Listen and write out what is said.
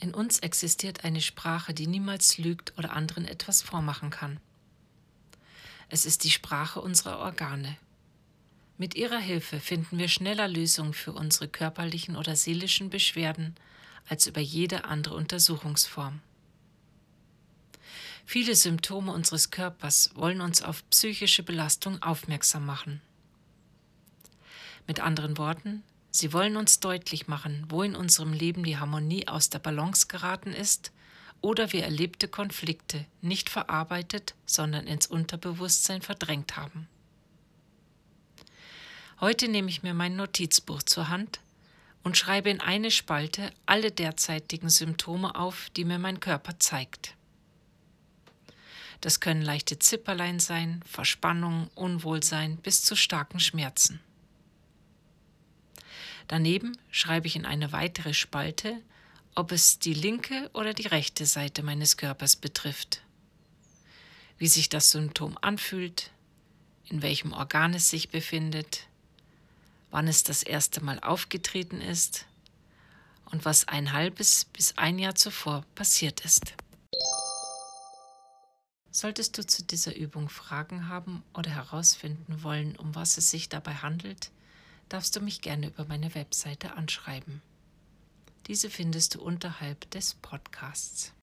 In uns existiert eine Sprache, die niemals lügt oder anderen etwas vormachen kann. Es ist die Sprache unserer Organe. Mit ihrer Hilfe finden wir schneller Lösungen für unsere körperlichen oder seelischen Beschwerden als über jede andere Untersuchungsform. Viele Symptome unseres Körpers wollen uns auf psychische Belastung aufmerksam machen. Mit anderen Worten, sie wollen uns deutlich machen, wo in unserem Leben die Harmonie aus der Balance geraten ist oder wir erlebte Konflikte nicht verarbeitet, sondern ins Unterbewusstsein verdrängt haben. Heute nehme ich mir mein Notizbuch zur Hand und schreibe in eine Spalte alle derzeitigen Symptome auf, die mir mein Körper zeigt. Das können leichte Zipperlein sein, Verspannung, Unwohlsein bis zu starken Schmerzen. Daneben schreibe ich in eine weitere Spalte, ob es die linke oder die rechte Seite meines Körpers betrifft, wie sich das Symptom anfühlt, in welchem Organ es sich befindet, wann es das erste Mal aufgetreten ist und was ein halbes bis ein Jahr zuvor passiert ist. Solltest du zu dieser Übung Fragen haben oder herausfinden wollen, um was es sich dabei handelt, darfst du mich gerne über meine Webseite anschreiben. Diese findest du unterhalb des Podcasts.